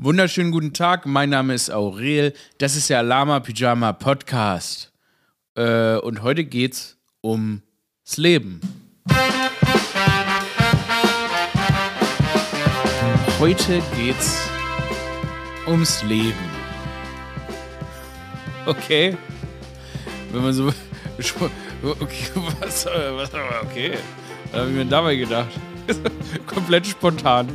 Wunderschönen guten Tag, mein Name ist Aurel. Das ist der Lama Pyjama Podcast. Äh, und heute geht's ums Leben. Heute geht's ums Leben. Okay. Wenn man so. Okay, was, was okay. Was habe ich mir dabei gedacht? Komplett spontan.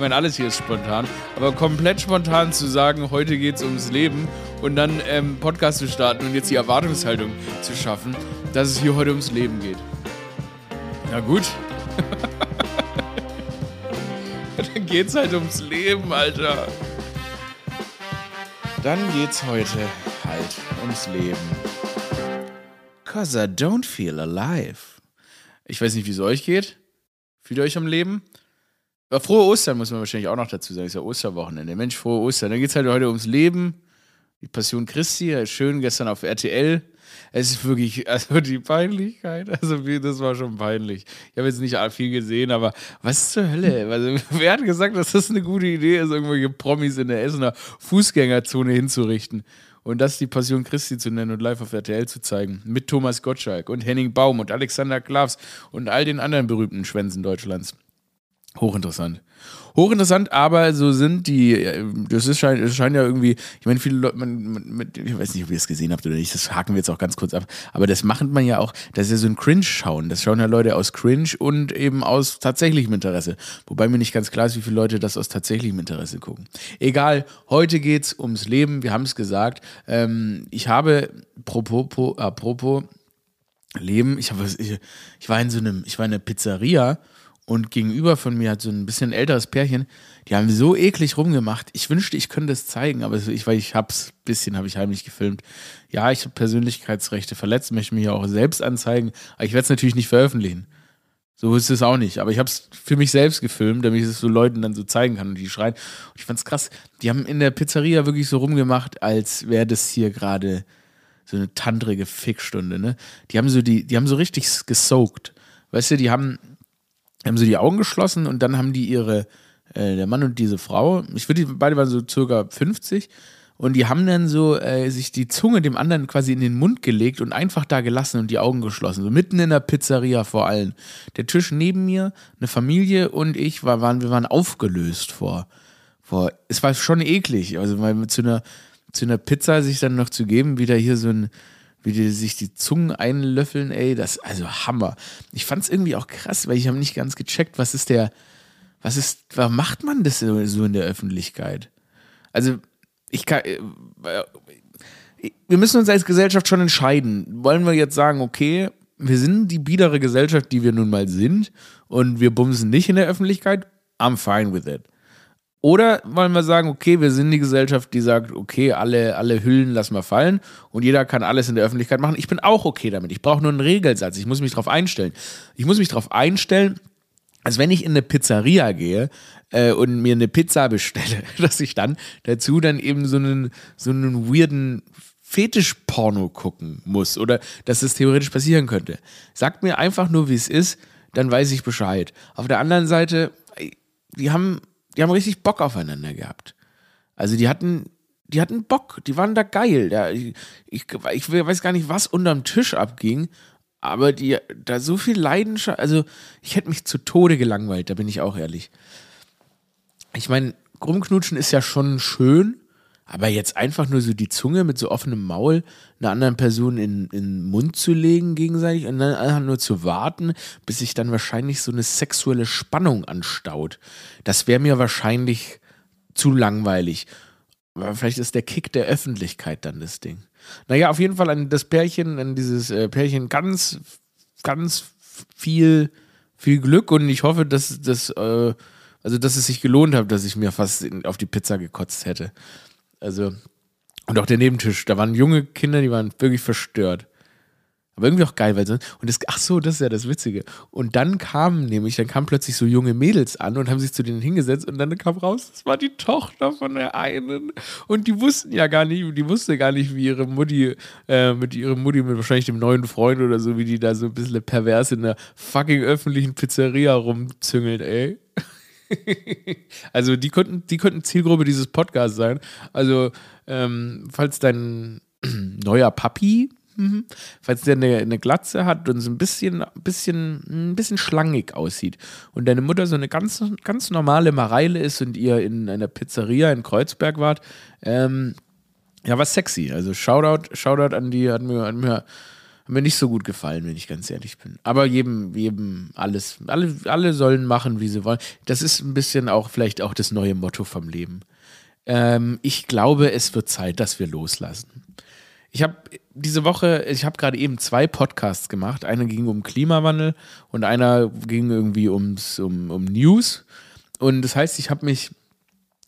Ich meine, alles hier ist spontan, aber komplett spontan zu sagen, heute geht es ums Leben und dann ähm, Podcast zu starten und jetzt die Erwartungshaltung zu schaffen, dass es hier heute ums Leben geht. Na gut. dann geht's halt ums Leben, Alter. Dann geht's heute halt ums Leben. Cause I don't feel alive. Ich weiß nicht, wie es euch geht. Fühlt ihr euch am Leben? Frohe Ostern muss man wahrscheinlich auch noch dazu sagen. Ist ja Osterwochenende. Mensch, frohe Ostern. Dann geht es halt heute ums Leben. Die Passion Christi, schön gestern auf RTL. Es ist wirklich, also die Peinlichkeit, also das war schon peinlich. Ich habe jetzt nicht viel gesehen, aber was zur Hölle? Also, wer hat gesagt, dass das eine gute Idee ist, irgendwelche Promis in der Essener Fußgängerzone hinzurichten? Und das die Passion Christi zu nennen und live auf RTL zu zeigen. Mit Thomas Gottschalk und Henning Baum und Alexander Klavs und all den anderen berühmten Schwänzen Deutschlands. Hochinteressant. Hochinteressant, aber so sind die, äh, das ist scheint, das ja irgendwie, ich meine, viele Leute, man, man, ich weiß nicht, ob ihr das gesehen habt oder nicht, das haken wir jetzt auch ganz kurz ab, aber das macht man ja auch, das ist ja so ein Cringe-Schauen, das schauen ja Leute aus Cringe und eben aus tatsächlichem Interesse, wobei mir nicht ganz klar ist, wie viele Leute das aus tatsächlichem Interesse gucken. Egal, heute geht's ums Leben, wir haben es gesagt, ähm, ich habe, apropos, apropos Leben, ich, habe, ich, ich war in so einem, ich war in einer Pizzeria und gegenüber von mir hat so ein bisschen älteres Pärchen, die haben so eklig rumgemacht. Ich wünschte, ich könnte es zeigen, aber ich, weil ich hab's, bisschen habe ich heimlich gefilmt. Ja, ich habe Persönlichkeitsrechte verletzt, möchte mich auch selbst anzeigen, aber ich werde es natürlich nicht veröffentlichen. So ist es auch nicht. Aber ich habe es für mich selbst gefilmt, damit ich es so Leuten dann so zeigen kann und die schreien. Und ich fand's krass. Die haben in der Pizzeria wirklich so rumgemacht, als wäre das hier gerade so eine tandrige Fickstunde, ne? Die haben so die, die haben so richtig gesoakt. Weißt du, die haben haben sie die Augen geschlossen und dann haben die ihre, äh, der Mann und diese Frau, ich würde, beide waren so circa 50 und die haben dann so äh, sich die Zunge dem anderen quasi in den Mund gelegt und einfach da gelassen und die Augen geschlossen. So mitten in der Pizzeria vor allem. Der Tisch neben mir, eine Familie und ich war, waren, wir waren aufgelöst vor, vor, es war schon eklig, also weil zu einer, zu einer Pizza sich dann noch zu geben, wieder hier so ein, wie die sich die Zungen einlöffeln, ey, das, also Hammer. Ich fand es irgendwie auch krass, weil ich habe nicht ganz gecheckt, was ist der, was ist, was macht man das so in der Öffentlichkeit? Also, ich kann, äh, wir müssen uns als Gesellschaft schon entscheiden. Wollen wir jetzt sagen, okay, wir sind die biedere Gesellschaft, die wir nun mal sind und wir bumsen nicht in der Öffentlichkeit? I'm fine with it. Oder wollen wir sagen, okay, wir sind die Gesellschaft, die sagt, okay, alle, alle Hüllen lassen wir fallen und jeder kann alles in der Öffentlichkeit machen. Ich bin auch okay damit. Ich brauche nur einen Regelsatz. Ich muss mich darauf einstellen. Ich muss mich darauf einstellen, als wenn ich in eine Pizzeria gehe äh, und mir eine Pizza bestelle, dass ich dann dazu dann eben so einen, so einen weirden Fetischporno gucken muss oder dass es theoretisch passieren könnte. Sagt mir einfach nur, wie es ist, dann weiß ich Bescheid. Auf der anderen Seite, die haben die haben richtig Bock aufeinander gehabt. Also die hatten, die hatten Bock, die waren da geil. Ja, ich, ich, ich weiß gar nicht, was unterm Tisch abging, aber die, da so viel Leidenschaft, also ich hätte mich zu Tode gelangweilt, da bin ich auch ehrlich. Ich meine, rumknutschen ist ja schon schön, aber jetzt einfach nur so die Zunge mit so offenem Maul einer anderen Person in, in den Mund zu legen gegenseitig und dann einfach nur zu warten, bis sich dann wahrscheinlich so eine sexuelle Spannung anstaut. Das wäre mir wahrscheinlich zu langweilig. Aber vielleicht ist der Kick der Öffentlichkeit dann das Ding. Naja, auf jeden Fall an das Pärchen, an dieses äh, Pärchen ganz, ganz viel, viel Glück und ich hoffe, dass das, äh, also dass es sich gelohnt hat, dass ich mir fast auf die Pizza gekotzt hätte. Also, und auch der Nebentisch, da waren junge Kinder, die waren wirklich verstört. Aber irgendwie auch geil, weil so, und das, ach so, das ist ja das Witzige. Und dann kamen nämlich, dann kamen plötzlich so junge Mädels an und haben sich zu denen hingesetzt und dann kam raus, das war die Tochter von der einen. Und die wussten ja gar nicht, die wusste gar nicht, wie ihre Mutti, äh, mit ihrem Mutti, mit wahrscheinlich dem neuen Freund oder so, wie die da so ein bisschen pervers in der fucking öffentlichen Pizzeria rumzüngelt, ey. also die könnten, die könnten Zielgruppe dieses Podcasts sein. Also ähm, falls dein neuer Papi, mhm, falls der eine, eine, Glatze hat und so ein bisschen, bisschen, ein bisschen schlangig aussieht und deine Mutter so eine ganz, ganz normale Mareile ist und ihr in einer Pizzeria in Kreuzberg wart, ähm, ja, war sexy. Also Shoutout, Shoutout an die, hat mir, hat mir mir nicht so gut gefallen, wenn ich ganz ehrlich bin. Aber jedem, jedem alles, alle, alle sollen machen, wie sie wollen. Das ist ein bisschen auch vielleicht auch das neue Motto vom Leben. Ähm, ich glaube, es wird Zeit, dass wir loslassen. Ich habe diese Woche, ich habe gerade eben zwei Podcasts gemacht. Einer ging um Klimawandel und einer ging irgendwie ums, um, um News. Und das heißt, ich habe mich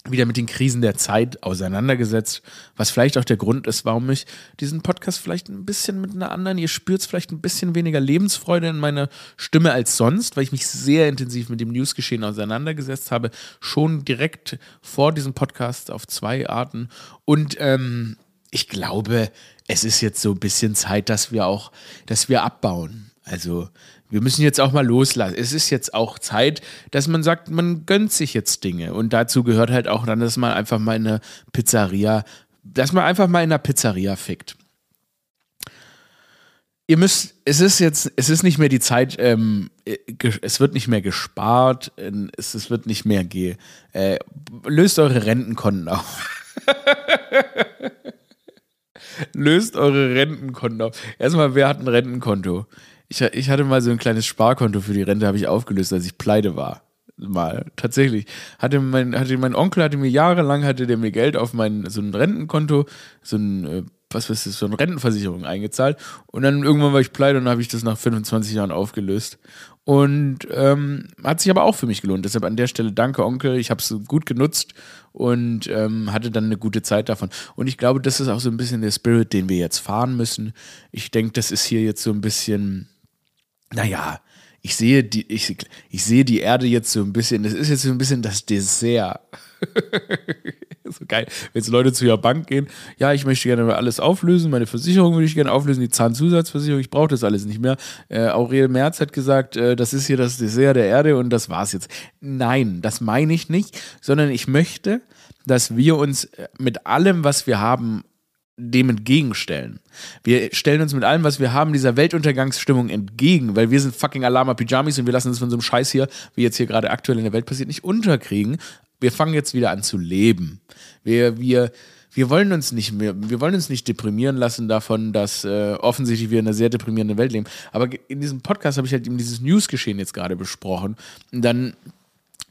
wieder mit den Krisen der Zeit auseinandergesetzt, was vielleicht auch der Grund ist, warum ich diesen Podcast vielleicht ein bisschen mit einer anderen, ihr spürt es vielleicht ein bisschen weniger Lebensfreude in meiner Stimme als sonst, weil ich mich sehr intensiv mit dem Newsgeschehen auseinandergesetzt habe, schon direkt vor diesem Podcast auf zwei Arten. Und ähm, ich glaube, es ist jetzt so ein bisschen Zeit, dass wir auch, dass wir abbauen. Also wir müssen jetzt auch mal loslassen. Es ist jetzt auch Zeit, dass man sagt, man gönnt sich jetzt Dinge. Und dazu gehört halt auch dann, dass man einfach mal in eine Pizzeria, dass man einfach mal in einer Pizzeria fickt. Ihr müsst, es ist jetzt, es ist nicht mehr die Zeit, ähm, es wird nicht mehr gespart, es, es wird nicht mehr ge, äh, löst eure Rentenkonten auf. löst eure Rentenkonten auf. Erstmal, wer hat ein Rentenkonto? Ich, ich hatte mal so ein kleines Sparkonto für die Rente, habe ich aufgelöst, als ich pleite war. Mal, tatsächlich. Hatte mein, hatte mein Onkel hatte mir jahrelang hatte der mir Geld auf mein so ein Rentenkonto, so ein äh, was ist das, so eine Rentenversicherung eingezahlt. Und dann irgendwann war ich pleite und habe ich das nach 25 Jahren aufgelöst. Und ähm, hat sich aber auch für mich gelohnt. Deshalb an der Stelle danke, Onkel. Ich habe es gut genutzt und ähm, hatte dann eine gute Zeit davon. Und ich glaube, das ist auch so ein bisschen der Spirit, den wir jetzt fahren müssen. Ich denke, das ist hier jetzt so ein bisschen naja, ich sehe die, ich, ich sehe die Erde jetzt so ein bisschen, das ist jetzt so ein bisschen das Dessert. so geil. Wenn jetzt Leute zu ihrer Bank gehen, ja, ich möchte gerne alles auflösen, meine Versicherung würde ich gerne auflösen, die Zahnzusatzversicherung, ich brauche das alles nicht mehr. Äh, Aurel Merz hat gesagt, äh, das ist hier das Dessert der Erde und das war's jetzt. Nein, das meine ich nicht, sondern ich möchte, dass wir uns mit allem, was wir haben, dem entgegenstellen. Wir stellen uns mit allem, was wir haben, dieser Weltuntergangsstimmung entgegen, weil wir sind fucking Alama Pyjamis und wir lassen uns von so einem Scheiß hier, wie jetzt hier gerade aktuell in der Welt passiert, nicht unterkriegen. Wir fangen jetzt wieder an zu leben. Wir, wir, wir wollen uns nicht mehr, wir wollen uns nicht deprimieren lassen davon, dass äh, offensichtlich wir in einer sehr deprimierenden Welt leben. Aber in diesem Podcast habe ich halt eben dieses Newsgeschehen jetzt gerade besprochen. Und dann,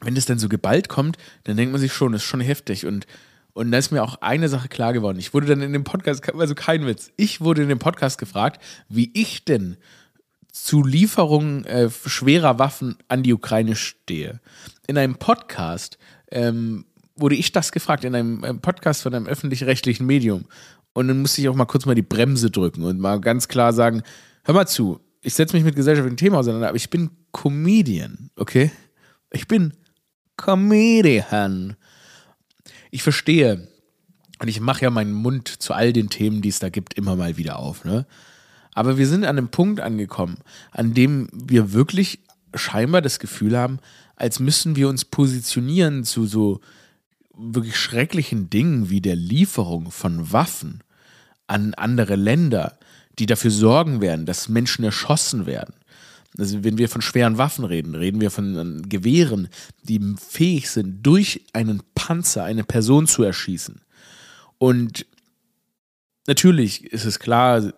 wenn es dann so geballt kommt, dann denkt man sich schon, das ist schon heftig und und da ist mir auch eine Sache klar geworden. Ich wurde dann in dem Podcast, also kein Witz, ich wurde in dem Podcast gefragt, wie ich denn zu Lieferungen äh, schwerer Waffen an die Ukraine stehe. In einem Podcast ähm, wurde ich das gefragt, in einem, einem Podcast von einem öffentlich-rechtlichen Medium. Und dann musste ich auch mal kurz mal die Bremse drücken und mal ganz klar sagen, hör mal zu, ich setze mich mit gesellschaftlichen Themen auseinander, aber ich bin Comedian, okay? Ich bin Comedian ich verstehe, und ich mache ja meinen Mund zu all den Themen, die es da gibt, immer mal wieder auf, ne? Aber wir sind an einem Punkt angekommen, an dem wir wirklich scheinbar das Gefühl haben, als müssten wir uns positionieren zu so wirklich schrecklichen Dingen wie der Lieferung von Waffen an andere Länder, die dafür sorgen werden, dass Menschen erschossen werden. Also wenn wir von schweren Waffen reden, reden wir von Gewehren, die fähig sind, durch einen Panzer eine Person zu erschießen. Und natürlich ist es klar,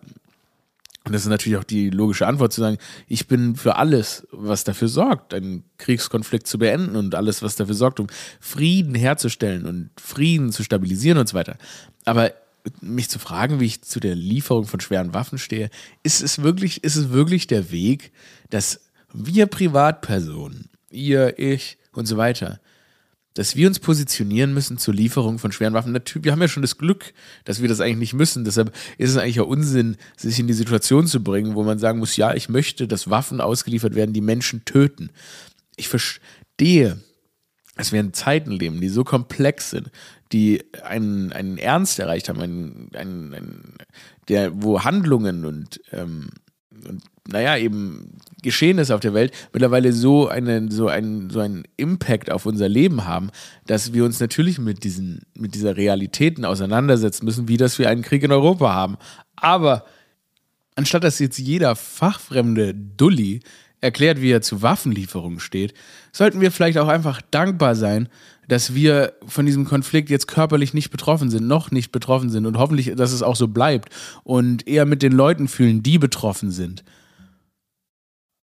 und das ist natürlich auch die logische Antwort zu sagen, ich bin für alles, was dafür sorgt, einen Kriegskonflikt zu beenden und alles, was dafür sorgt, um Frieden herzustellen und Frieden zu stabilisieren und so weiter. Aber mich zu fragen, wie ich zu der Lieferung von schweren Waffen stehe, ist es wirklich, ist es wirklich der Weg, dass wir Privatpersonen, ihr, ich und so weiter, dass wir uns positionieren müssen zur Lieferung von schweren Waffen. Natürlich, wir haben ja schon das Glück, dass wir das eigentlich nicht müssen. Deshalb ist es eigentlich auch Unsinn, sich in die Situation zu bringen, wo man sagen muss, ja, ich möchte, dass Waffen ausgeliefert werden, die Menschen töten. Ich verstehe, dass wir in Zeiten leben, die so komplex sind, die einen, einen Ernst erreicht haben, einen, einen, einen, der, wo Handlungen und ähm, und naja, eben geschehen ist auf der Welt, mittlerweile so, eine, so, einen, so einen Impact auf unser Leben haben, dass wir uns natürlich mit, diesen, mit dieser Realitäten auseinandersetzen müssen, wie dass wir einen Krieg in Europa haben. Aber anstatt dass jetzt jeder fachfremde Dulli erklärt, wie er zu Waffenlieferungen steht, sollten wir vielleicht auch einfach dankbar sein, dass wir von diesem Konflikt jetzt körperlich nicht betroffen sind, noch nicht betroffen sind und hoffentlich, dass es auch so bleibt und eher mit den Leuten fühlen, die betroffen sind.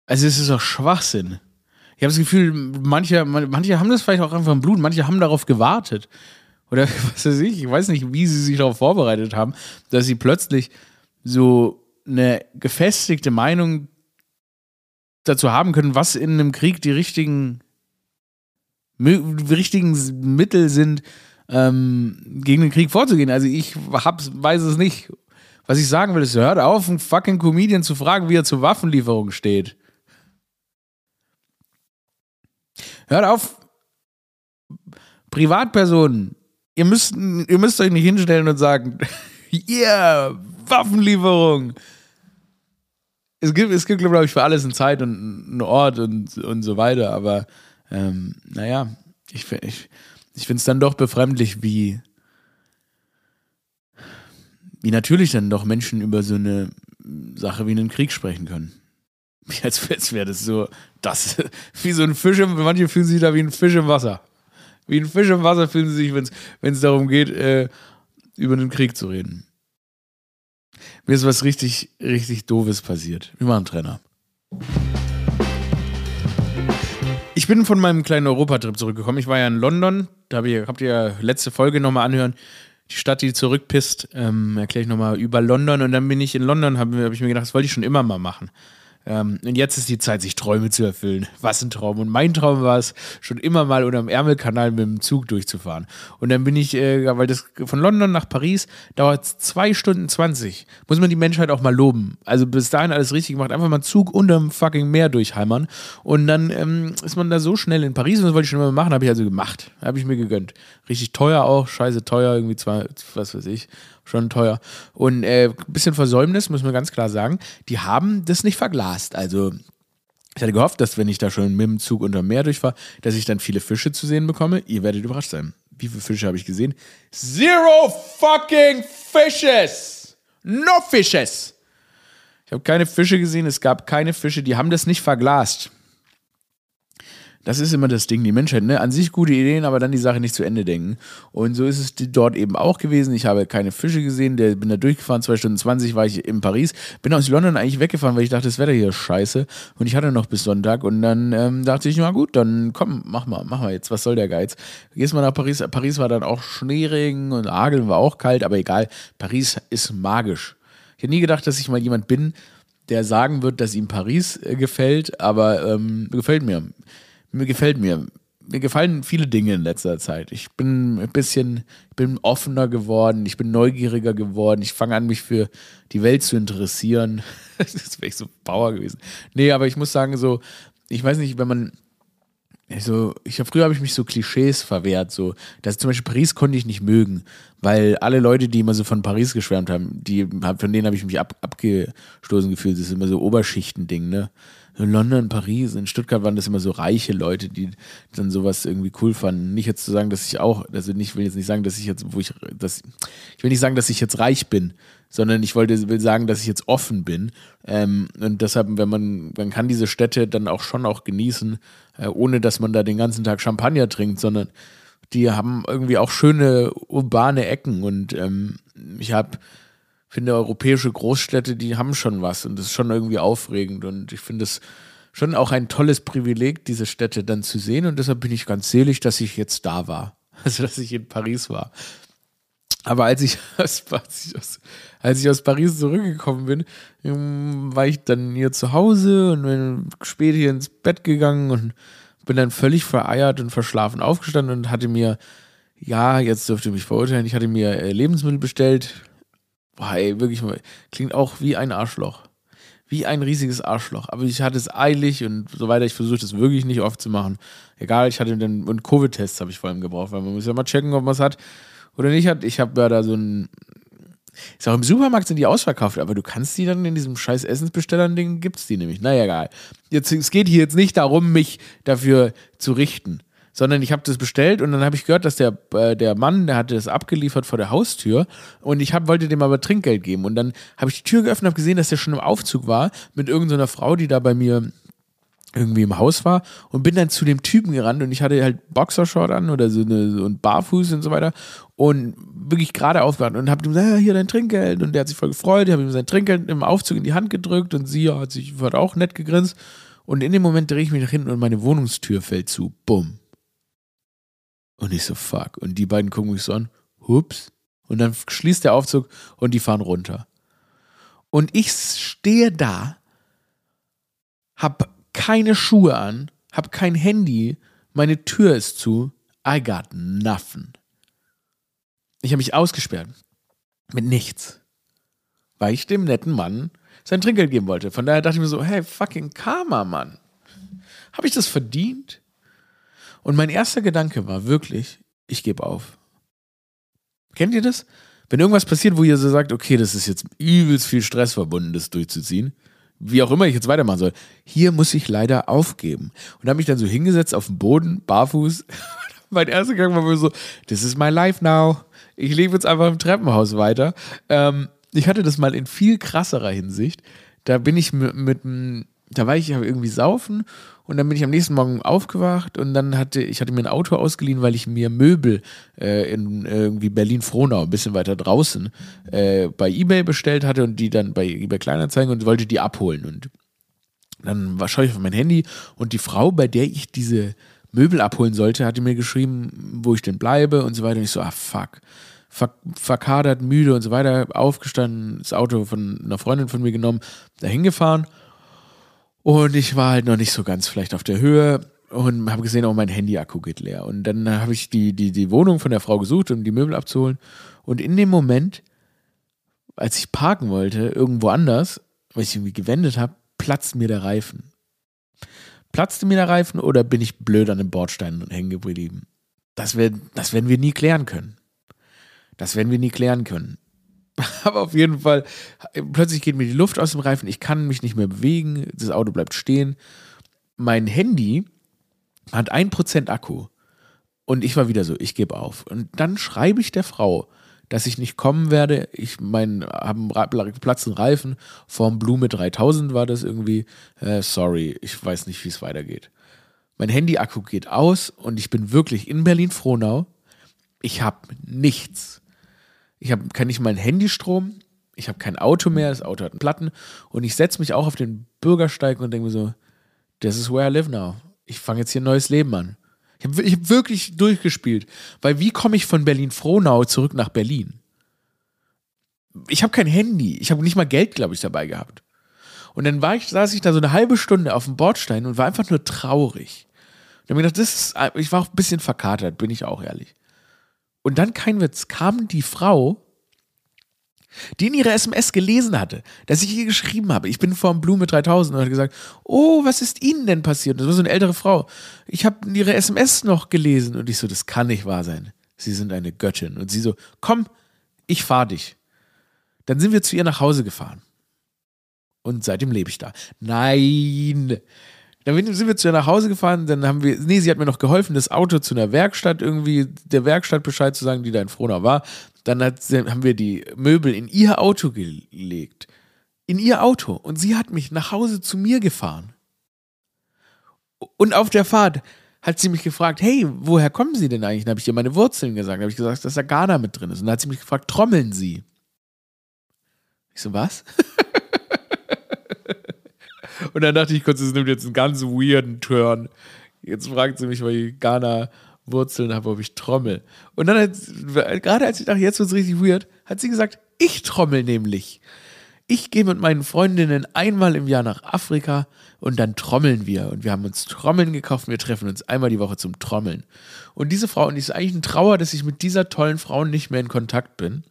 Also es ist doch Schwachsinn. Ich habe das Gefühl, manche, manche haben das vielleicht auch einfach im Blut, manche haben darauf gewartet. Oder was weiß ich, ich weiß nicht, wie sie sich darauf vorbereitet haben, dass sie plötzlich so eine gefestigte Meinung dazu haben können, was in einem Krieg die richtigen richtigen Mittel sind, ähm, gegen den Krieg vorzugehen. Also ich hab's, weiß es nicht. Was ich sagen will, ist, hört auf, einen fucking Comedian zu fragen, wie er zur Waffenlieferung steht. Hört auf, Privatpersonen, ihr müsst, ihr müsst euch nicht hinstellen und sagen, yeah, Waffenlieferung. Es gibt, es gibt, glaube ich, für alles eine Zeit und einen Ort und, und so weiter, aber ähm, naja, ich, ich, ich finde es dann doch befremdlich, wie, wie natürlich dann doch Menschen über so eine Sache wie einen Krieg sprechen können. Jetzt, jetzt wäre das so, das, wie so ein Fisch im, manche fühlen sich da wie ein Fisch im Wasser. Wie ein Fisch im Wasser fühlen sie sich, wenn es darum geht, äh, über einen Krieg zu reden. Mir ist was richtig, richtig Doofes passiert. Wir machen Trainer. Ich bin von meinem kleinen Europatrip zurückgekommen. Ich war ja in London. Da hab ich, habt ihr letzte Folge nochmal anhören. Die Stadt, die zurückpisst, ähm, erkläre ich nochmal über London. Und dann bin ich in London, habe hab ich mir gedacht, das wollte ich schon immer mal machen. Ähm, und jetzt ist die Zeit, sich Träume zu erfüllen. Was ein Traum. Und mein Traum war es, schon immer mal unter dem Ärmelkanal mit dem Zug durchzufahren. Und dann bin ich, äh, weil das von London nach Paris dauert zwei Stunden 20. Muss man die Menschheit auch mal loben. Also bis dahin alles richtig gemacht. Einfach mal einen Zug unterm fucking Meer durchheimern. Und dann ähm, ist man da so schnell in Paris. Und das wollte ich schon immer machen. Habe ich also gemacht. Habe ich mir gegönnt. Richtig teuer auch. Scheiße teuer. Irgendwie zwei, was weiß ich schon teuer. Und äh, bisschen Versäumnis, muss man ganz klar sagen. Die haben das nicht verglast. Also ich hatte gehofft, dass wenn ich da schon mit dem Zug unter Meer durchfahre, dass ich dann viele Fische zu sehen bekomme. Ihr werdet überrascht sein. Wie viele Fische habe ich gesehen? Zero fucking fishes! No fishes! Ich habe keine Fische gesehen, es gab keine Fische, die haben das nicht verglast. Das ist immer das Ding, die Menschheit, ne? An sich gute Ideen, aber dann die Sache nicht zu Ende denken. Und so ist es dort eben auch gewesen. Ich habe keine Fische gesehen, der, bin da durchgefahren, zwei Stunden 20 war ich in Paris. Bin aus London eigentlich weggefahren, weil ich dachte, das Wetter hier ist scheiße. Und ich hatte noch bis Sonntag. Und dann ähm, dachte ich, na gut, dann komm, mach mal, mach mal jetzt, was soll der Geiz? Gehst mal nach Paris. Paris war dann auch Schneeregen und Ageln war auch kalt, aber egal. Paris ist magisch. Ich hätte nie gedacht, dass ich mal jemand bin, der sagen wird, dass ihm Paris äh, gefällt, aber ähm, gefällt mir mir gefällt mir. Mir gefallen viele Dinge in letzter Zeit. Ich bin ein bisschen, bin offener geworden, ich bin neugieriger geworden, ich fange an, mich für die Welt zu interessieren. das wäre ich so Bauer gewesen. Nee, aber ich muss sagen, so, ich weiß nicht, wenn man also, ich hab, früher habe ich mich so Klischees verwehrt, so, dass zum Beispiel Paris konnte ich nicht mögen, weil alle Leute, die immer so von Paris geschwärmt haben, die, von denen habe ich mich ab, abgestoßen gefühlt. Das ist immer so Oberschichtending, ne? London, Paris, in Stuttgart waren das immer so reiche Leute, die dann sowas irgendwie cool fanden. Nicht jetzt zu sagen, dass ich auch, also ich will jetzt nicht sagen, dass ich jetzt, wo ich, dass, ich will nicht sagen, dass ich jetzt reich bin, sondern ich wollte, will sagen, dass ich jetzt offen bin. Ähm, und deshalb, wenn man, man kann diese Städte dann auch schon auch genießen, äh, ohne dass man da den ganzen Tag Champagner trinkt, sondern die haben irgendwie auch schöne urbane Ecken und ähm, ich habe finde, europäische Großstädte, die haben schon was und das ist schon irgendwie aufregend und ich finde es schon auch ein tolles Privileg, diese Städte dann zu sehen und deshalb bin ich ganz selig, dass ich jetzt da war, also dass ich in Paris war. Aber als ich aus, als ich aus, als ich aus Paris zurückgekommen bin, ähm, war ich dann hier zu Hause und bin spät hier ins Bett gegangen und bin dann völlig vereiert und verschlafen aufgestanden und hatte mir, ja, jetzt dürfte ihr mich verurteilen, ich hatte mir äh, Lebensmittel bestellt, Boah, ey, wirklich mal, klingt auch wie ein Arschloch. Wie ein riesiges Arschloch. Aber ich hatte es eilig und so weiter. Ich versuche das wirklich nicht oft zu machen. Egal, ich hatte den, und Covid-Tests habe ich vor allem gebraucht, weil man muss ja mal checken, ob man es hat oder nicht hat. Ich habe ja da so ein, Ist auch im Supermarkt sind die ausverkauft, aber du kannst die dann in diesem scheiß Essensbestellern-Ding, gibt's die nämlich. Naja, egal. Jetzt, es geht hier jetzt nicht darum, mich dafür zu richten, sondern ich habe das bestellt und dann habe ich gehört, dass der, äh, der Mann, der hatte das abgeliefert vor der Haustür und ich hab, wollte dem aber Trinkgeld geben. Und dann habe ich die Tür geöffnet und habe gesehen, dass der schon im Aufzug war mit irgendeiner Frau, die da bei mir irgendwie im Haus war und bin dann zu dem Typen gerannt und ich hatte halt Boxershort an oder so, eine, so ein Barfuß und so weiter und wirklich gerade aufgewacht und hab ihm gesagt, ja, hier dein Trinkgeld. Und der hat sich voll gefreut, ich habe ihm sein Trinkgeld im Aufzug in die Hand gedrückt und sie hat sich hat auch nett gegrinst und in dem Moment drehe ich mich nach hinten und meine Wohnungstür fällt zu, bumm. Und ich so, fuck. Und die beiden gucken mich so an, hups. Und dann schließt der Aufzug und die fahren runter. Und ich stehe da, hab keine Schuhe an, hab kein Handy, meine Tür ist zu. I got nothing. Ich habe mich ausgesperrt. Mit nichts. Weil ich dem netten Mann sein Trinkgeld geben wollte. Von daher dachte ich mir so, hey, fucking Karma, Mann. Habe ich das verdient? Und mein erster Gedanke war wirklich, ich gebe auf. Kennt ihr das? Wenn irgendwas passiert, wo ihr so sagt, okay, das ist jetzt übelst viel Stress verbunden, das durchzuziehen, wie auch immer ich jetzt weitermachen soll. Hier muss ich leider aufgeben. Und habe mich dann so hingesetzt auf dem Boden, barfuß. mein erster Gang war so, this is my life now. Ich lebe jetzt einfach im Treppenhaus weiter. Ähm, ich hatte das mal in viel krasserer Hinsicht. Da bin ich mit, mit da war ich irgendwie saufen und dann bin ich am nächsten Morgen aufgewacht und dann hatte ich hatte mir ein Auto ausgeliehen, weil ich mir Möbel äh, in irgendwie Berlin-Frohnau, ein bisschen weiter draußen, äh, bei Ebay bestellt hatte und die dann bei Ebay Kleinanzeigen und wollte die abholen. Und dann schaue ich auf mein Handy und die Frau, bei der ich diese Möbel abholen sollte, hatte mir geschrieben, wo ich denn bleibe und so weiter. Und ich so, ah fuck. Ver verkadert, müde und so weiter, aufgestanden, das Auto von einer Freundin von mir genommen, dahin gefahren und ich war halt noch nicht so ganz vielleicht auf der Höhe und habe gesehen, auch oh, mein Handy-Akku geht leer. Und dann habe ich die, die, die Wohnung von der Frau gesucht, um die Möbel abzuholen. Und in dem Moment, als ich parken wollte, irgendwo anders, weil ich irgendwie gewendet habe, platzt mir der Reifen. Platzte mir der Reifen oder bin ich blöd an dem Bordstein hängen geblieben? Das, wär, das werden wir nie klären können. Das werden wir nie klären können. Aber auf jeden Fall, plötzlich geht mir die Luft aus dem Reifen, ich kann mich nicht mehr bewegen, das Auto bleibt stehen. Mein Handy hat 1% Akku. Und ich war wieder so, ich gebe auf. Und dann schreibe ich der Frau, dass ich nicht kommen werde. Ich mein, habe einen geplatzten Reifen. Vorm Blume 3000 war das irgendwie. Äh, sorry, ich weiß nicht, wie es weitergeht. Mein Handy-Akku geht aus und ich bin wirklich in Berlin-Frohnau. Ich habe nichts. Ich habe kann nicht mal einen Handystrom, ich habe kein Auto mehr, das Auto hat einen Platten und ich setze mich auch auf den Bürgersteig und denke mir so, this is where I live now. Ich fange jetzt hier ein neues Leben an. Ich habe hab wirklich durchgespielt, weil wie komme ich von Berlin-Frohnau zurück nach Berlin? Ich habe kein Handy, ich habe nicht mal Geld, glaube ich, dabei gehabt. Und dann war ich, saß ich da so eine halbe Stunde auf dem Bordstein und war einfach nur traurig. Und habe ich gedacht, das ist, ich war auch ein bisschen verkatert, bin ich auch ehrlich. Und dann, kein Witz, kam die Frau, die in ihrer SMS gelesen hatte, dass ich ihr geschrieben habe, ich bin vom Blume 3000 und hat gesagt, oh, was ist Ihnen denn passiert? Das war so eine ältere Frau. Ich habe ihre SMS noch gelesen und ich so, das kann nicht wahr sein. Sie sind eine Göttin. Und sie so, komm, ich fahr dich. Dann sind wir zu ihr nach Hause gefahren. Und seitdem lebe ich da. Nein, dann sind wir zu ihr nach Hause gefahren, dann haben wir, nee, sie hat mir noch geholfen, das Auto zu einer Werkstatt irgendwie, der Werkstatt Bescheid zu sagen, die da in Frohnau war. Dann hat, haben wir die Möbel in ihr Auto gelegt. In ihr Auto. Und sie hat mich nach Hause zu mir gefahren. Und auf der Fahrt hat sie mich gefragt, hey, woher kommen Sie denn eigentlich? Dann habe ich ihr meine Wurzeln gesagt. Dann habe ich gesagt, dass da Ghana mit drin ist. Und dann hat sie mich gefragt, trommeln Sie? Ich so, was? Und dann dachte ich kurz, es nimmt jetzt einen ganz weirden Turn. Jetzt fragt sie mich, weil ich Ghana Wurzeln habe, ob ich trommel. Und dann, hat, gerade als ich dachte, jetzt wird es richtig weird, hat sie gesagt, ich trommel nämlich. Ich gehe mit meinen Freundinnen einmal im Jahr nach Afrika und dann trommeln wir. Und wir haben uns Trommeln gekauft wir treffen uns einmal die Woche zum Trommeln. Und diese Frau, und es ist eigentlich ein Trauer, dass ich mit dieser tollen Frau nicht mehr in Kontakt bin.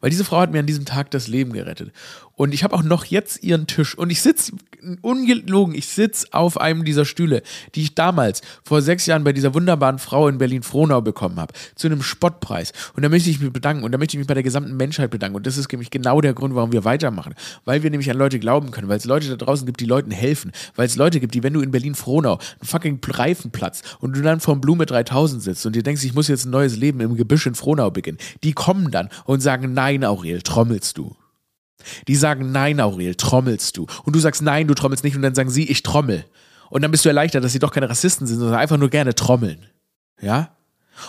Weil diese Frau hat mir an diesem Tag das Leben gerettet. Und ich habe auch noch jetzt ihren Tisch. Und ich sitze, ungelogen, ich sitze auf einem dieser Stühle, die ich damals vor sechs Jahren bei dieser wunderbaren Frau in Berlin-Frohnau bekommen habe. Zu einem Spottpreis. Und da möchte ich mich bedanken. Und da möchte ich mich bei der gesamten Menschheit bedanken. Und das ist nämlich genau der Grund, warum wir weitermachen. Weil wir nämlich an Leute glauben können. Weil es Leute da draußen gibt, die Leuten helfen. Weil es Leute gibt, die, wenn du in Berlin-Frohnau einen fucking Reifenplatz und du dann vor Blume 3000 sitzt und dir denkst, ich muss jetzt ein neues Leben im Gebüsch in Frohnau beginnen, die kommen dann und sagen, nein, Aurel, trommelst du. Die sagen, nein, Aurel, trommelst du. Und du sagst, nein, du trommelst nicht. Und dann sagen sie, ich trommel. Und dann bist du erleichtert, dass sie doch keine Rassisten sind, sondern einfach nur gerne trommeln. Ja?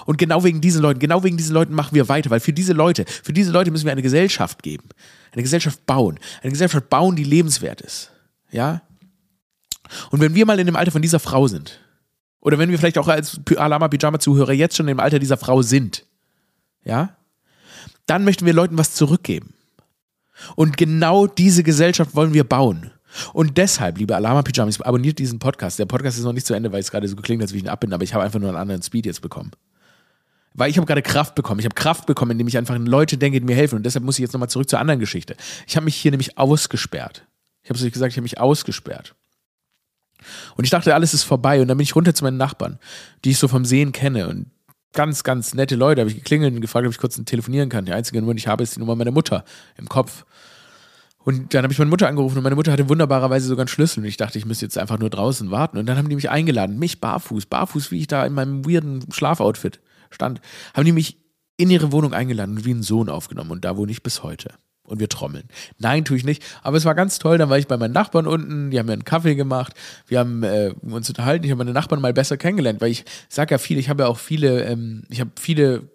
Und genau wegen diesen Leuten, genau wegen diesen Leuten machen wir weiter, weil für diese Leute, für diese Leute müssen wir eine Gesellschaft geben. Eine Gesellschaft bauen. Eine Gesellschaft bauen, die lebenswert ist. Ja? Und wenn wir mal in dem Alter von dieser Frau sind, oder wenn wir vielleicht auch als Alama Pyjama Zuhörer jetzt schon im Alter dieser Frau sind, ja? Dann möchten wir Leuten was zurückgeben. Und genau diese Gesellschaft wollen wir bauen. Und deshalb, liebe Alama Pyjamas, abonniert diesen Podcast. Der Podcast ist noch nicht zu Ende, weil es gerade so klingt, als wie ich ihn abbinden, aber ich habe einfach nur einen anderen Speed jetzt bekommen. Weil ich habe gerade Kraft bekommen. Ich habe Kraft bekommen, indem ich einfach an Leute denke, die mir helfen. Und deshalb muss ich jetzt nochmal zurück zur anderen Geschichte. Ich habe mich hier nämlich ausgesperrt. Ich habe es euch gesagt, ich habe mich ausgesperrt. Und ich dachte, alles ist vorbei. Und dann bin ich runter zu meinen Nachbarn, die ich so vom Sehen kenne. Und ganz, ganz nette Leute. Habe ich geklingelt und gefragt, ob ich kurz telefonieren kann. Die einzige Nummer, die ich habe, ist die Nummer meiner Mutter im Kopf. Und dann habe ich meine Mutter angerufen und meine Mutter hatte wunderbarerweise sogar einen Schlüssel. Und ich dachte, ich müsste jetzt einfach nur draußen warten. Und dann haben die mich eingeladen, mich barfuß, barfuß, wie ich da in meinem weirden Schlafoutfit stand, haben die mich in ihre Wohnung eingeladen und wie einen Sohn aufgenommen. Und da wohne ich bis heute und wir trommeln. Nein, tue ich nicht. Aber es war ganz toll. Dann war ich bei meinen Nachbarn unten, die haben mir einen Kaffee gemacht, wir haben äh, uns unterhalten. Ich habe meine Nachbarn mal besser kennengelernt, weil ich sage ja viel, ich habe ja auch viele, ähm, ich habe viele,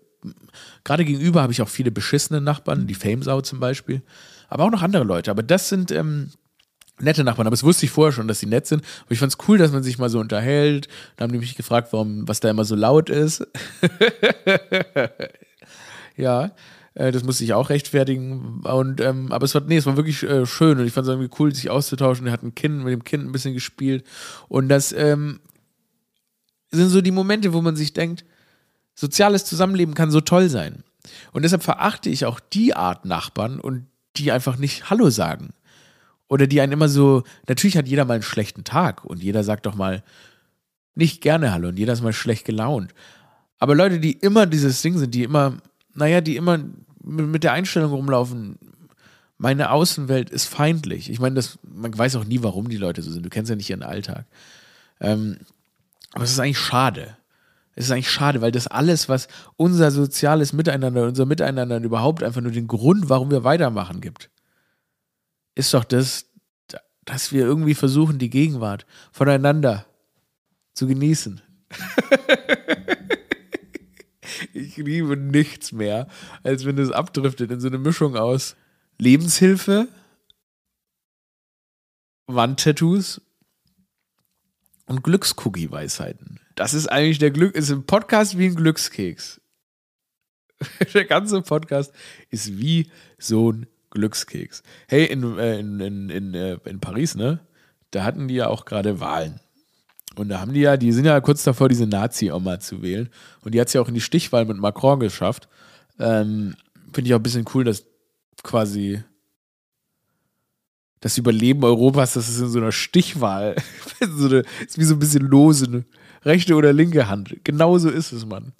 gerade gegenüber habe ich auch viele beschissene Nachbarn, die Famesau zum Beispiel, aber auch noch andere Leute. Aber das sind ähm, nette Nachbarn. Aber das wusste ich vorher schon, dass sie nett sind. Und ich fand es cool, dass man sich mal so unterhält. Da haben die mich gefragt, warum, was da immer so laut ist. ja. Äh, das musste ich auch rechtfertigen. Und, ähm, aber es war, nee, es war wirklich äh, schön und ich fand es irgendwie cool, sich auszutauschen. Er hat ein Kind mit dem Kind ein bisschen gespielt. Und das ähm, sind so die Momente, wo man sich denkt, soziales Zusammenleben kann so toll sein. Und deshalb verachte ich auch die Art Nachbarn und die einfach nicht Hallo sagen. Oder die einen immer so, natürlich hat jeder mal einen schlechten Tag und jeder sagt doch mal nicht gerne Hallo und jeder ist mal schlecht gelaunt. Aber Leute, die immer dieses Ding sind, die immer, naja, die immer mit der Einstellung rumlaufen, meine Außenwelt ist feindlich. Ich meine, das, man weiß auch nie, warum die Leute so sind. Du kennst ja nicht ihren Alltag. Ähm, aber es ist eigentlich schade. Es ist eigentlich schade, weil das alles, was unser soziales Miteinander, unser Miteinander überhaupt einfach nur den Grund, warum wir weitermachen, gibt, ist doch das, dass wir irgendwie versuchen, die Gegenwart voneinander zu genießen. Ich liebe nichts mehr, als wenn es abdriftet in so eine Mischung aus Lebenshilfe, Wandtattoos und Glückscookie-Weisheiten. Das ist eigentlich der Glück, ist ein Podcast wie ein Glückskeks. der ganze Podcast ist wie so ein Glückskeks. Hey, in, äh, in, in, in, äh, in Paris, ne? Da hatten die ja auch gerade Wahlen. Und da haben die ja, die sind ja kurz davor, diese Nazi-Oma zu wählen. Und die hat es ja auch in die Stichwahl mit Macron geschafft. Ähm, Finde ich auch ein bisschen cool, dass quasi das Überleben Europas, das ist in so einer Stichwahl. so eine, ist wie so ein bisschen lose, eine rechte oder linke Hand. Genauso ist es, Mann.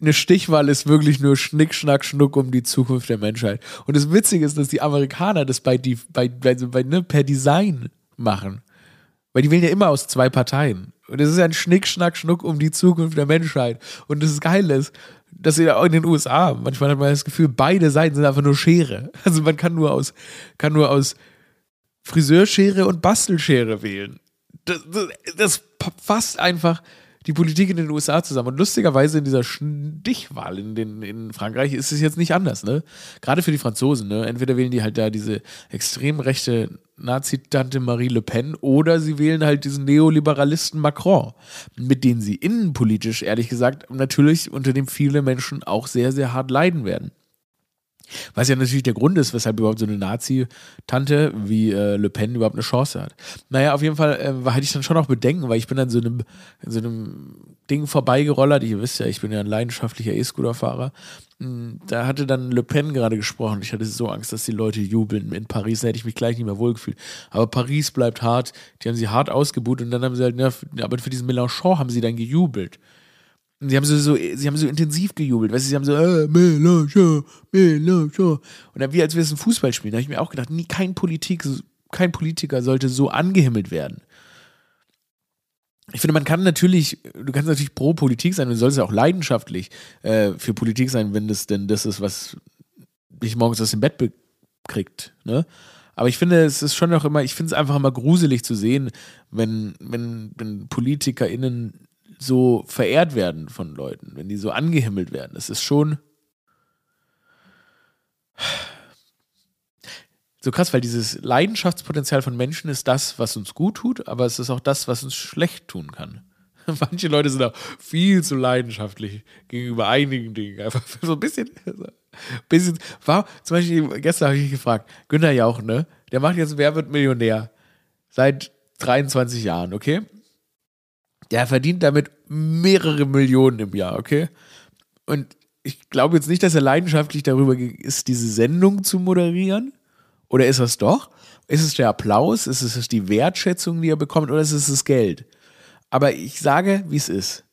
Eine Stichwahl ist wirklich nur Schnick, Schnack, Schnuck um die Zukunft der Menschheit. Und das Witzige ist, dass die Amerikaner das bei, bei, bei, bei ne, per Design machen. Weil die wählen ja immer aus zwei Parteien. Und es ist ja ein Schnick, Schnack, Schnuck um die Zukunft der Menschheit. Und das Geile ist, dass in den USA, manchmal hat man das Gefühl, beide Seiten sind einfach nur Schere. Also man kann nur aus, kann nur aus Friseurschere und Bastelschere wählen. Das, das, das fasst einfach die Politik in den USA zusammen. Und lustigerweise in dieser Stichwahl in, den, in Frankreich ist es jetzt nicht anders, ne? Gerade für die Franzosen, ne? Entweder wählen die halt da diese extrem rechte Nazi-Tante Marie Le Pen oder sie wählen halt diesen Neoliberalisten Macron, mit denen sie innenpolitisch, ehrlich gesagt, natürlich unter dem viele Menschen auch sehr, sehr hart leiden werden. Was ja natürlich der Grund ist, weshalb überhaupt so eine Nazi-Tante wie äh, Le Pen überhaupt eine Chance hat. Naja, auf jeden Fall äh, hatte ich dann schon auch Bedenken, weil ich bin an so einem, so einem Ding vorbeigerollert. Ihr wisst ja, ich bin ja ein leidenschaftlicher E-Scooter-Fahrer. Hm, da hatte dann Le Pen gerade gesprochen. Ich hatte so Angst, dass die Leute jubeln. In Paris da hätte ich mich gleich nicht mehr wohlgefühlt. Aber Paris bleibt hart. Die haben sie hart ausgebucht und dann haben sie halt, ne, aber für diesen Mélenchon haben sie dann gejubelt. Sie haben so, so, sie haben so intensiv gejubelt, weißt du, sie haben so, äh, Mélenchon, Mélenchon. Und dann, wie als wir es ein Fußball spielen, da habe ich mir auch gedacht, nie, kein, Politik, kein Politiker sollte so angehimmelt werden. Ich finde, man kann natürlich, du kannst natürlich pro Politik sein, du solltest ja auch leidenschaftlich äh, für Politik sein, wenn das denn das ist, was dich morgens aus dem Bett kriegt, ne? Aber ich finde, es ist schon auch immer, ich finde es einfach immer gruselig zu sehen, wenn, wenn, wenn PolitikerInnen so verehrt werden von Leuten, wenn die so angehimmelt werden. Das ist schon so krass, weil dieses Leidenschaftspotenzial von Menschen ist das, was uns gut tut, aber es ist auch das, was uns schlecht tun kann. Manche Leute sind auch viel zu leidenschaftlich gegenüber einigen Dingen. Einfach so ein bisschen. So ein bisschen war, zum Beispiel, gestern habe ich gefragt, Günther Jauch, ne? Der macht jetzt Wer wird Millionär? Seit 23 Jahren, okay? Der verdient damit mehrere Millionen im Jahr, okay? Und ich glaube jetzt nicht, dass er leidenschaftlich darüber ist, diese Sendung zu moderieren. Oder ist es doch? Ist es der Applaus? Ist es die Wertschätzung, die er bekommt? Oder ist es das Geld? Aber ich sage, wie es ist.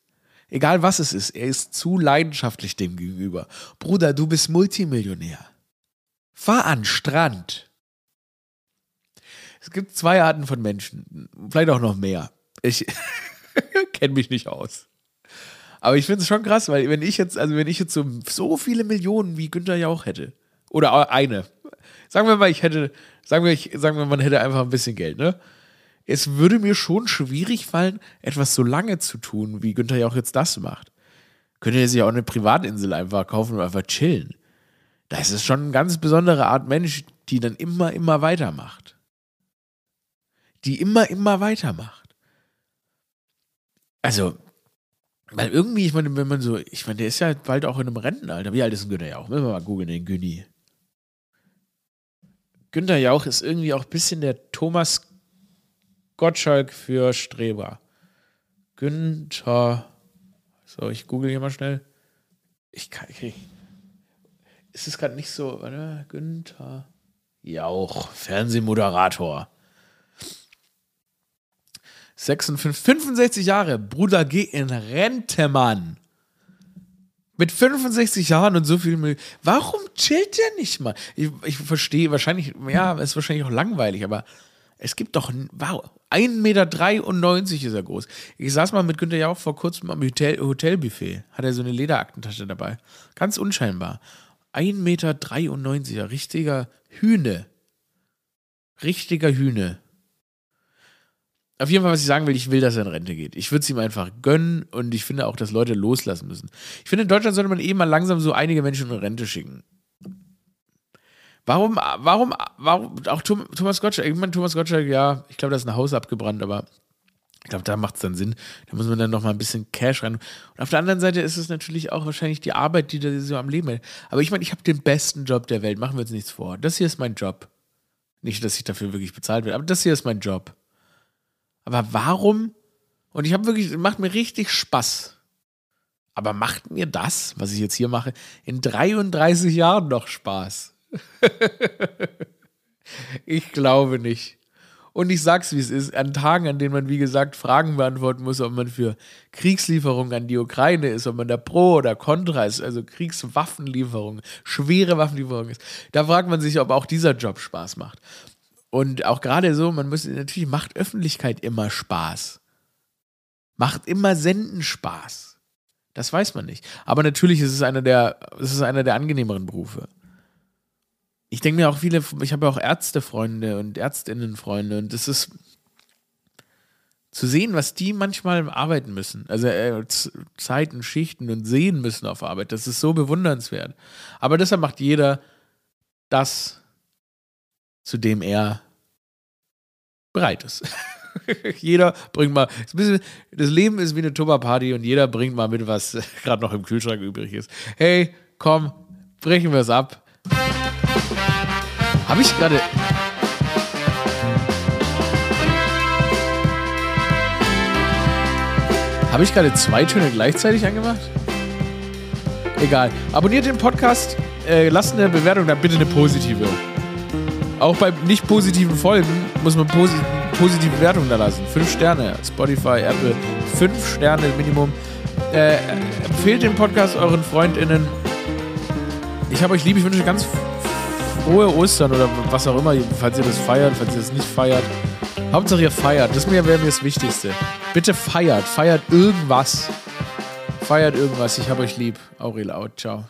Egal was es ist, er ist zu leidenschaftlich dem gegenüber. Bruder, du bist Multimillionär. Fahr an Strand. Es gibt zwei Arten von Menschen, vielleicht auch noch mehr. Ich, kenne mich nicht aus. Aber ich finde es schon krass, weil wenn ich jetzt, also wenn ich jetzt so, so viele Millionen wie Günther Jauch hätte, oder eine, sagen wir mal, ich hätte, sagen wir, ich, sagen wir, man hätte einfach ein bisschen Geld, ne? Es würde mir schon schwierig fallen, etwas so lange zu tun, wie Günther Jauch jetzt das macht. Könnte er sich auch eine Privatinsel einfach kaufen und einfach chillen. Das ist schon eine ganz besondere Art Mensch, die dann immer, immer weitermacht. Die immer, immer weitermacht. Also, weil irgendwie, ich meine, wenn man so, ich meine, der ist ja bald auch in einem Rentenalter. Wie alt ist ein Günther Jauch? Müssen wir mal googeln, den Günni. Günther Jauch ist irgendwie auch ein bisschen der Thomas Gottschalk für Streber. Günther. So, ich google hier mal schnell. Ich kann. Ich, ist es gerade nicht so, oder? Günther Jauch, Fernsehmoderator. 56, 65 Jahre, Bruder, geh in Rente, Mann. Mit 65 Jahren und so viel. Warum chillt der nicht mal? Ich, ich verstehe, wahrscheinlich, ja, ist wahrscheinlich auch langweilig, aber es gibt doch, wow, 1,93 Meter ist er groß. Ich saß mal mit Günther Jauch vor kurzem am Hotel, Hotelbuffet. Hat er so eine Lederaktentasche dabei. Ganz unscheinbar. 1,93 Meter, richtiger Hühne. Richtiger Hühne. Auf jeden Fall, was ich sagen will, ich will, dass er in Rente geht. Ich würde es ihm einfach gönnen und ich finde auch, dass Leute loslassen müssen. Ich finde, in Deutschland sollte man eh mal langsam so einige Menschen in Rente schicken. Warum, warum, warum, auch Thomas Gottschalk, ich meine, Thomas Gottschalk, ja, ich glaube, da ist ein Haus abgebrannt, aber ich glaube, da macht es dann Sinn. Da muss man dann noch mal ein bisschen Cash rein. Und auf der anderen Seite ist es natürlich auch wahrscheinlich die Arbeit, die da so am Leben hält. Aber ich meine, ich habe den besten Job der Welt, machen wir uns nichts vor. Das hier ist mein Job. Nicht, dass ich dafür wirklich bezahlt werde, aber das hier ist mein Job. Aber warum? Und ich habe wirklich, macht mir richtig Spaß. Aber macht mir das, was ich jetzt hier mache, in 33 Jahren noch Spaß? ich glaube nicht. Und ich sag's, wie es ist, an Tagen, an denen man, wie gesagt, Fragen beantworten muss, ob man für Kriegslieferungen an die Ukraine ist, ob man da pro oder contra ist, also Kriegswaffenlieferungen, schwere Waffenlieferungen ist, da fragt man sich, ob auch dieser Job Spaß macht. Und auch gerade so, man muss, natürlich macht Öffentlichkeit immer Spaß. Macht immer Senden Spaß. Das weiß man nicht. Aber natürlich ist es einer der, es ist einer der angenehmeren Berufe. Ich denke mir auch viele, ich habe ja auch Ärztefreunde und Ärztinnenfreunde und es ist zu sehen, was die manchmal arbeiten müssen. Also äh, Zeiten, Schichten und sehen müssen auf Arbeit. Das ist so bewundernswert. Aber deshalb macht jeder das, zu dem er bereit ist. jeder bringt mal. Das Leben ist wie eine Tupperparty und jeder bringt mal mit, was gerade noch im Kühlschrank übrig ist. Hey, komm, brechen wir es ab. Habe ich gerade. Habe ich gerade zwei Töne gleichzeitig angemacht? Egal. Abonniert den Podcast, äh, lasst eine Bewertung da, bitte eine positive. Auch bei nicht positiven Folgen muss man posi positive Bewertungen da lassen. Fünf Sterne, Spotify, Apple, fünf Sterne Minimum. Äh, empfehlt den Podcast euren FreundInnen. Ich habe euch lieb, ich wünsche ganz frohe Ostern oder was auch immer, falls ihr das feiert, falls ihr das nicht feiert. Hauptsache ihr feiert, das wäre mir das Wichtigste. Bitte feiert, feiert irgendwas. Feiert irgendwas, ich habe euch lieb. Aurel out, ciao.